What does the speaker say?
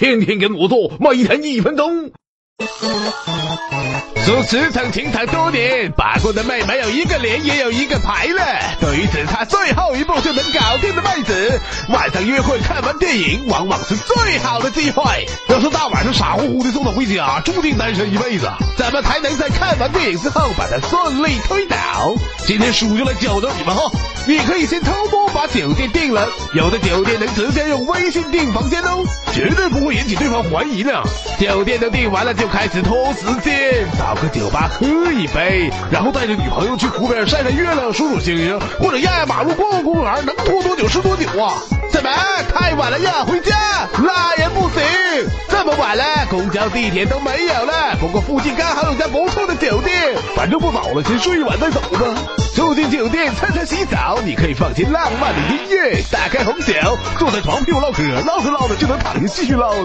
天天跟我做，每天一分钟。说职场情场多年，把过的妹没有一个连，也有一个牌了。对于只差最后一步就能搞定的妹子，晚上约会看完电影，往往是最好的机会。要是大晚上傻乎乎的送她回家，注定单身一辈子。怎么才能在看完电影之后把她顺利推倒？今天叔就来教教你们哈。你可以先偷摸把酒店订了，有的酒店能直接用微信订房间哦，绝对不会引起对方怀疑呢。酒店都订完了，就开始拖时间，找个酒吧喝一杯，然后带着女朋友去湖边晒晒月亮、数数星星，或者压压马路、逛逛公园，能拖多久是多久啊？怎么太晚了呀？回家？那也不行，这么晚了，公交、地铁都没有了。不过附近刚好有家不错的酒店，反正不早了，先睡一晚再走吧。住进酒店，餐餐洗澡，你可以放些浪漫的音乐，打开红酒，坐在床屁股唠嗑，唠着唠着就能躺下继续唠。